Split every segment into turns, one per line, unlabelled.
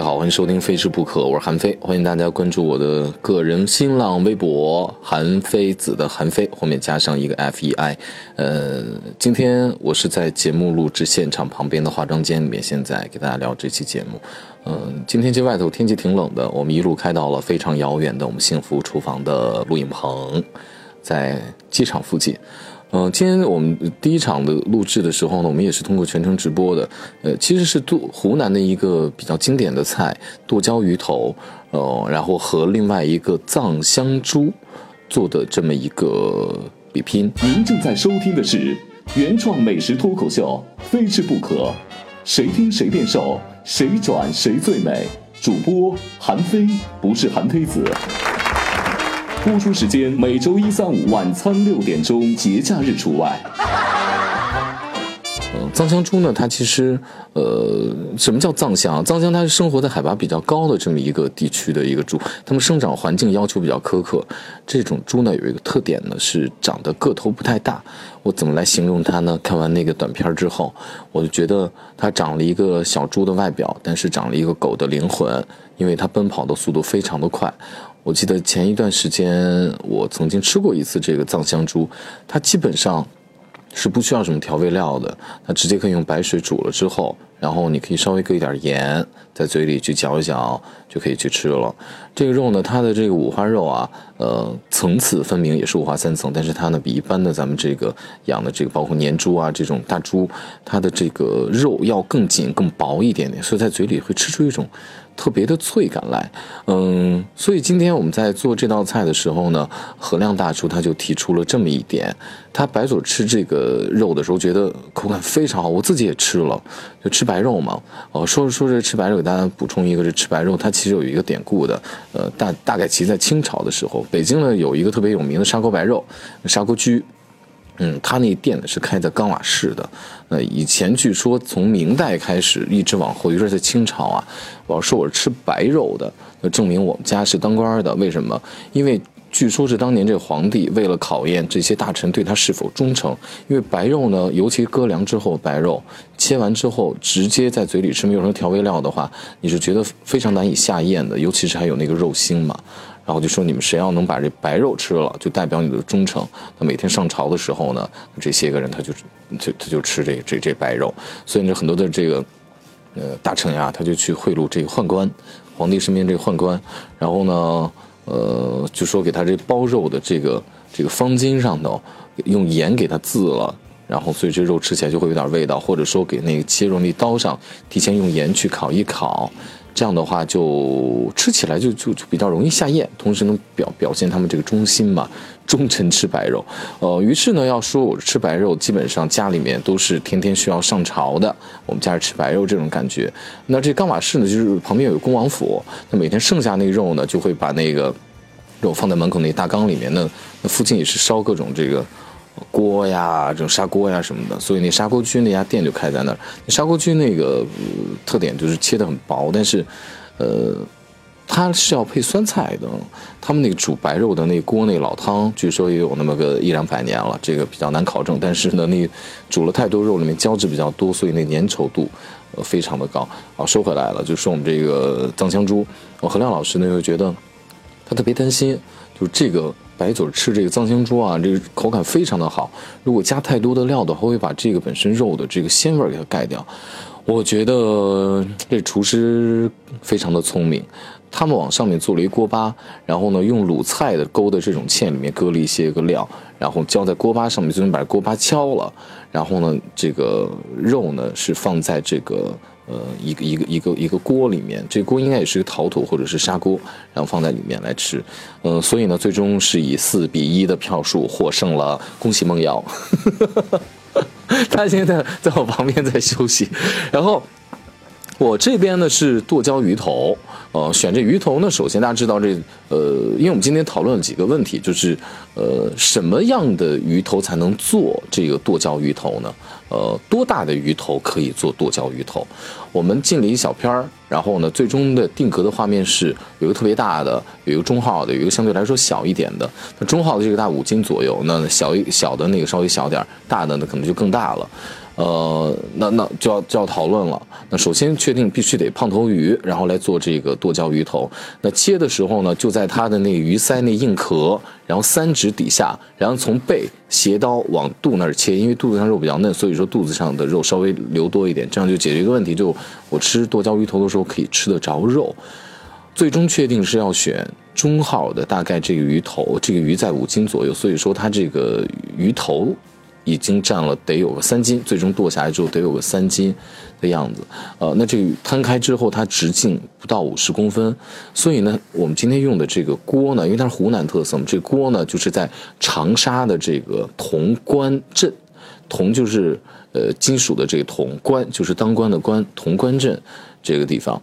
位好，欢迎收听《非吃不可》，我是韩非，欢迎大家关注我的个人新浪微博“韩非子”的韩非，后面加上一个 F E I。呃，今天我是在节目录制现场旁边的化妆间里面，现在给大家聊这期节目。嗯，今天这外头天气挺冷的，我们一路开到了非常遥远的我们幸福厨房的录影棚，在机场附近。嗯，今天我们第一场的录制的时候呢，我们也是通过全程直播的。呃，其实是做湖南的一个比较经典的菜剁椒鱼头，呃，然后和另外一个藏香猪做的这么一个比拼。
您正在收听的是原创美食脱口秀《非吃不可》，谁听谁变瘦，谁转谁最美。主播韩非，不是韩非子。播出时间每周一、三、五晚餐六点钟，节假日除外。
嗯，藏香猪呢，它其实，呃，什么叫藏香？藏香它是生活在海拔比较高的这么一个地区的一个猪，它们生长环境要求比较苛刻。这种猪呢，有一个特点呢，是长得个头不太大。我怎么来形容它呢？看完那个短片之后，我就觉得它长了一个小猪的外表，但是长了一个狗的灵魂，因为它奔跑的速度非常的快。我记得前一段时间我曾经吃过一次这个藏香猪，它基本上是不需要什么调味料的，它直接可以用白水煮了之后，然后你可以稍微搁一点盐在嘴里去嚼一嚼，就可以去吃了。这个肉呢，它的这个五花肉啊，呃，层次分明，也是五花三层，但是它呢比一般的咱们这个养的这个包括年猪啊这种大猪，它的这个肉要更紧更薄一点点，所以在嘴里会吃出一种。特别的脆感来，嗯，所以今天我们在做这道菜的时候呢，何亮大厨他就提出了这么一点，他白嘴吃这个肉的时候觉得口感非常好，我自己也吃了，就吃白肉嘛，哦，说着说着吃白肉，给大家补充一个，这吃白肉它其实有一个典故的，呃，大大概其在清朝的时候，北京呢有一个特别有名的砂锅白肉，砂锅居。嗯，他那店呢是开在钢瓦市的。那以前据说从明代开始一直往后，尤其是在清朝啊，我要说我是吃白肉的，那证明我们家是当官的。为什么？因为据说是当年这个皇帝为了考验这些大臣对他是否忠诚，因为白肉呢，尤其割凉之后白肉切完之后直接在嘴里吃，没有什么调味料的话，你是觉得非常难以下咽的，尤其是还有那个肉腥嘛。然后就说你们谁要能把这白肉吃了，就代表你的忠诚。那每天上朝的时候呢，这些个人他就就他就吃这这这白肉。所以呢，很多的这个呃大臣呀，他就去贿赂这个宦官，皇帝身边这个宦官。然后呢，呃，就说给他这包肉的这个这个方巾上头用盐给他渍了，然后所以这肉吃起来就会有点味道。或者说给那个切肉那刀上提前用盐去烤一烤。这样的话，就吃起来就就就比较容易下咽，同时能表表现他们这个忠心嘛，忠臣吃白肉。呃，于是呢，要说我吃白肉，基本上家里面都是天天需要上朝的，我们家是吃白肉这种感觉。那这钢瓦市呢，就是旁边有恭王府，那每天剩下那个肉呢，就会把那个肉放在门口那大缸里面，那那附近也是烧各种这个。锅呀，这种砂锅呀什么的，所以那砂锅居那家店就开在那儿。砂锅居那个特点就是切的很薄，但是，呃，它是要配酸菜的。他们那个煮白肉的那锅那老汤，据说也有那么个一两百年了，这个比较难考证。但是呢，那煮了太多肉，里面胶质比较多，所以那粘稠度呃非常的高。好，收回来了，就说我们这个藏香猪。我何亮老师呢又觉得他特别担心，就这个。白嘴吃这个藏香猪啊，这个口感非常的好。如果加太多的料的话，会把这个本身肉的这个鲜味给它盖掉。我觉得这厨师非常的聪明，他们往上面做了一锅巴，然后呢，用卤菜的勾的这种芡里面搁了一些个料，然后浇在锅巴上面，最终把锅巴敲了，然后呢，这个肉呢是放在这个。呃，一个一个一个一个锅里面，这锅应该也是个陶土或者是砂锅，然后放在里面来吃。嗯，所以呢，最终是以四比一的票数获胜了，恭喜梦瑶。他现在在我旁边在休息，然后我这边呢是剁椒鱼头。呃，选这鱼头呢，首先大家知道这，呃，因为我们今天讨论了几个问题，就是，呃，什么样的鱼头才能做这个剁椒鱼头呢？呃，多大的鱼头可以做剁椒鱼头？我们进了一小片儿，然后呢，最终的定格的画面是有一个特别大的，有一个中号的，有一个相对来说小一点的。那中号的这个大五斤左右，那小一小的那个稍微小点儿，大的呢可能就更大了。呃，那那就要就要讨论了。那首先确定必须得胖头鱼，然后来做这个剁椒鱼头。那切的时候呢，就在它的那个鱼鳃那硬壳，然后三指底下，然后从背斜刀往肚那儿切，因为肚子上肉比较嫩，所以说肚子上的肉稍微留多一点，这样就解决一个问题，就我吃剁椒鱼头的时候可以吃得着肉。最终确定是要选中号的，大概这个鱼头，这个鱼在五斤左右，所以说它这个鱼头。已经占了得有个三斤，最终剁下来之后得有个三斤的样子。呃，那这摊开之后，它直径不到五十公分，所以呢，我们今天用的这个锅呢，因为它是湖南特色嘛，这锅呢就是在长沙的这个潼关镇，潼就是呃金属的这个潼，关就是当官的官，潼关镇这个地方，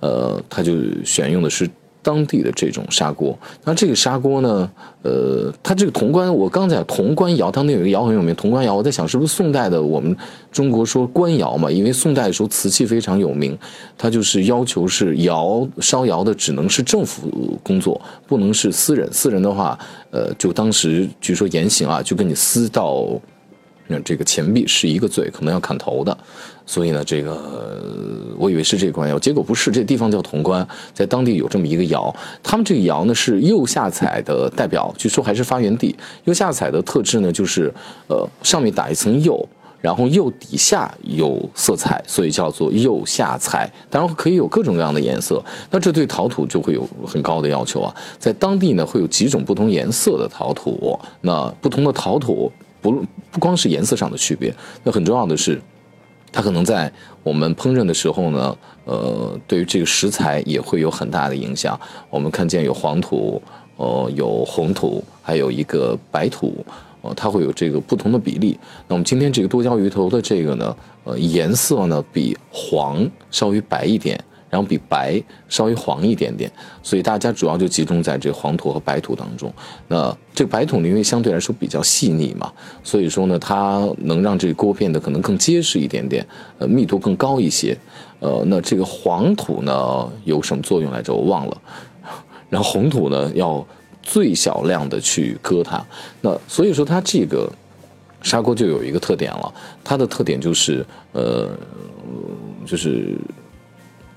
呃，它就选用的是。当地的这种砂锅，那这个砂锅呢？呃，它这个潼关，我刚才潼关窑，当地有一个窑很有名，潼关窑。我在想，是不是宋代的？我们中国说官窑嘛，因为宋代的时候瓷器非常有名，它就是要求是窑烧窑的只能是政府工作，不能是私人。私人的话，呃，就当时据说严刑啊，就跟你私到。那这个钱币是一个罪，可能要砍头的，所以呢，这个我以为是这个官窑，结果不是，这地方叫潼关，在当地有这么一个窑，他们这个窑呢是釉下彩的代表，据说还是发源地。釉下彩的特质呢，就是呃上面打一层釉，然后釉底下有色彩，所以叫做釉下彩。当然可以有各种各样的颜色，那这对陶土就会有很高的要求啊。在当地呢，会有几种不同颜色的陶土，那不同的陶土。不不光是颜色上的区别，那很重要的是，它可能在我们烹饪的时候呢，呃，对于这个食材也会有很大的影响。我们看见有黄土，呃，有红土，还有一个白土，呃，它会有这个不同的比例。那我们今天这个剁椒鱼头的这个呢，呃，颜色呢比黄稍微白一点。然后比白稍微黄一点点，所以大家主要就集中在这黄土和白土当中。那这个白土呢，因为相对来说比较细腻嘛，所以说呢，它能让这个锅变得可能更结实一点点，呃，密度更高一些。呃，那这个黄土呢有什么作用来着？我忘了。然后红土呢要最小量的去搁它。那所以说它这个砂锅就有一个特点了，它的特点就是呃，就是。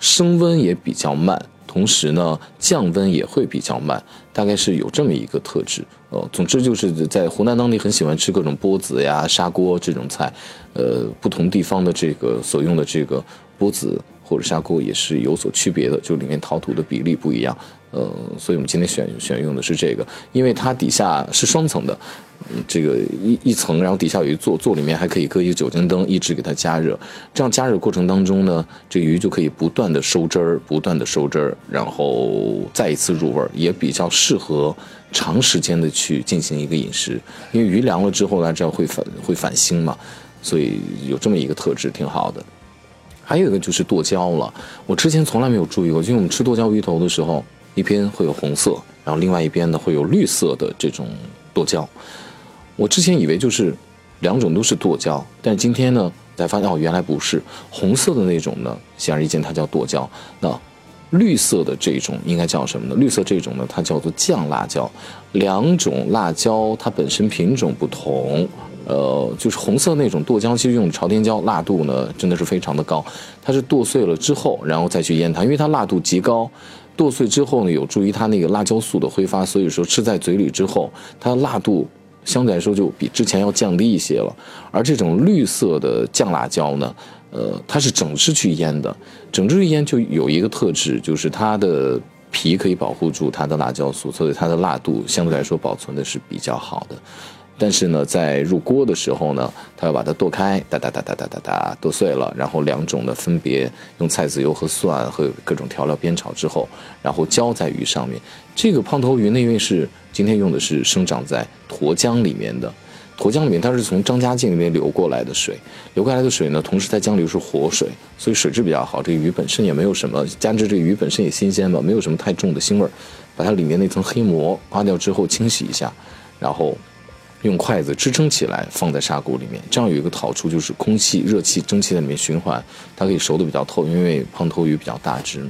升温也比较慢，同时呢，降温也会比较慢，大概是有这么一个特质。呃，总之就是在湖南当地很喜欢吃各种钵子呀、砂锅这种菜，呃，不同地方的这个所用的这个钵子或者砂锅也是有所区别的，就里面陶土的比例不一样。呃，所以我们今天选选用的是这个，因为它底下是双层的，这个一一层，然后底下有一座，座里面还可以搁一个酒精灯，一直给它加热。这样加热过程当中呢，这鱼就可以不断的收汁儿，不断的收汁儿，然后再一次入味儿，也比较适合长时间的去进行一个饮食。因为鱼凉了之后呢，这样会反会反腥嘛，所以有这么一个特质挺好的。还有一个就是剁椒了，我之前从来没有注意过，因为我们吃剁椒鱼头的时候。一边会有红色，然后另外一边呢会有绿色的这种剁椒。我之前以为就是两种都是剁椒，但今天呢才发现哦，原来不是。红色的那种呢，显而易见它叫剁椒。那绿色的这种应该叫什么呢？绿色这种呢，它叫做酱辣椒。两种辣椒它本身品种不同，呃，就是红色那种剁椒，其实用朝天椒，辣度呢真的是非常的高。它是剁碎了之后，然后再去腌它，因为它辣度极高。剁碎之后呢，有助于它那个辣椒素的挥发，所以说吃在嘴里之后，它的辣度相对来说就比之前要降低一些了。而这种绿色的酱辣椒呢，呃，它是整只去腌的，整只去腌就有一个特质，就是它的皮可以保护住它的辣椒素，所以它的辣度相对来说保存的是比较好的。但是呢，在入锅的时候呢，它要把它剁开，哒哒哒哒哒哒哒剁碎了，然后两种呢分别用菜籽油和蒜和各种调料煸炒之后，然后浇在鱼上面。这个胖头鱼呢，因为是今天用的是生长在沱江里面的，沱江里面它是从张家界那边流过来的水，流过来的水呢，同时在江里是活水，所以水质比较好。这个鱼本身也没有什么，加之这鱼本身也新鲜嘛，没有什么太重的腥味儿。把它里面那层黑膜刮掉之后，清洗一下，然后。用筷子支撑起来，放在砂锅里面，这样有一个好处就是空气、热气、蒸汽在里面循环，它可以熟的比较透，因为胖头鱼比较大只嘛。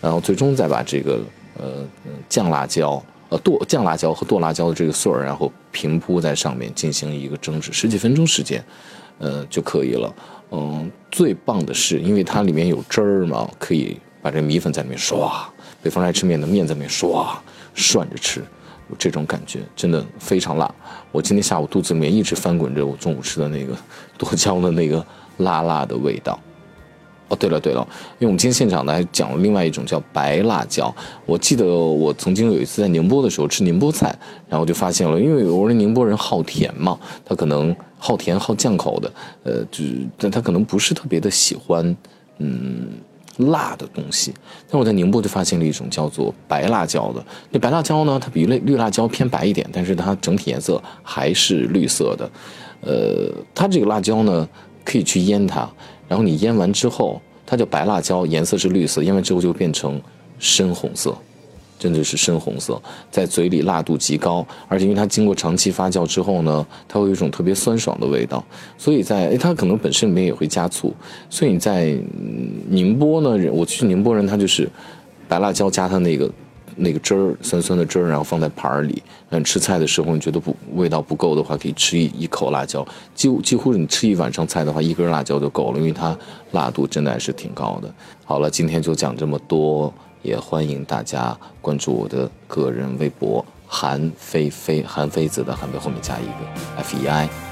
然后最终再把这个呃酱辣椒、呃剁酱辣椒和剁辣椒的这个碎儿，然后平铺在上面进行一个蒸制，十几分钟时间，呃就可以了。嗯，最棒的是，因为它里面有汁儿嘛，可以把这米粉在里面刷，北方爱吃面的面在里面刷，涮着吃，有这种感觉，真的非常辣。我今天下午肚子里面一直翻滚着我中午吃的那个剁椒的那个辣辣的味道。哦，对了对了，因为我们今天现场呢还讲了另外一种叫白辣椒。我记得我曾经有一次在宁波的时候吃宁波菜，然后就发现了，因为我说宁波人好甜嘛，他可能好甜好酱口的，呃，就是但他可能不是特别的喜欢，嗯，辣的东西。那我在宁波就发现了一种叫做白辣椒的，那白辣椒呢，它比绿绿辣椒偏白一点，但是它整体颜色还是绿色的。呃，它这个辣椒呢，可以去腌它。然后你腌完之后，它叫白辣椒，颜色是绿色，腌完之后就变成深红色，真的是深红色，在嘴里辣度极高，而且因为它经过长期发酵之后呢，它会有一种特别酸爽的味道，所以在它可能本身里面也会加醋，所以你在宁波呢，我去宁波人他就是白辣椒加它那个。那个汁儿酸酸的汁儿，然后放在盘儿里。嗯，吃菜的时候你觉得不味道不够的话，可以吃一一口辣椒。几乎几乎你吃一晚上菜的话，一根辣椒就够了，因为它辣度真的还是挺高的。好了，今天就讲这么多，也欢迎大家关注我的个人微博韩非非韩非子的韩非后面加一个 F E I。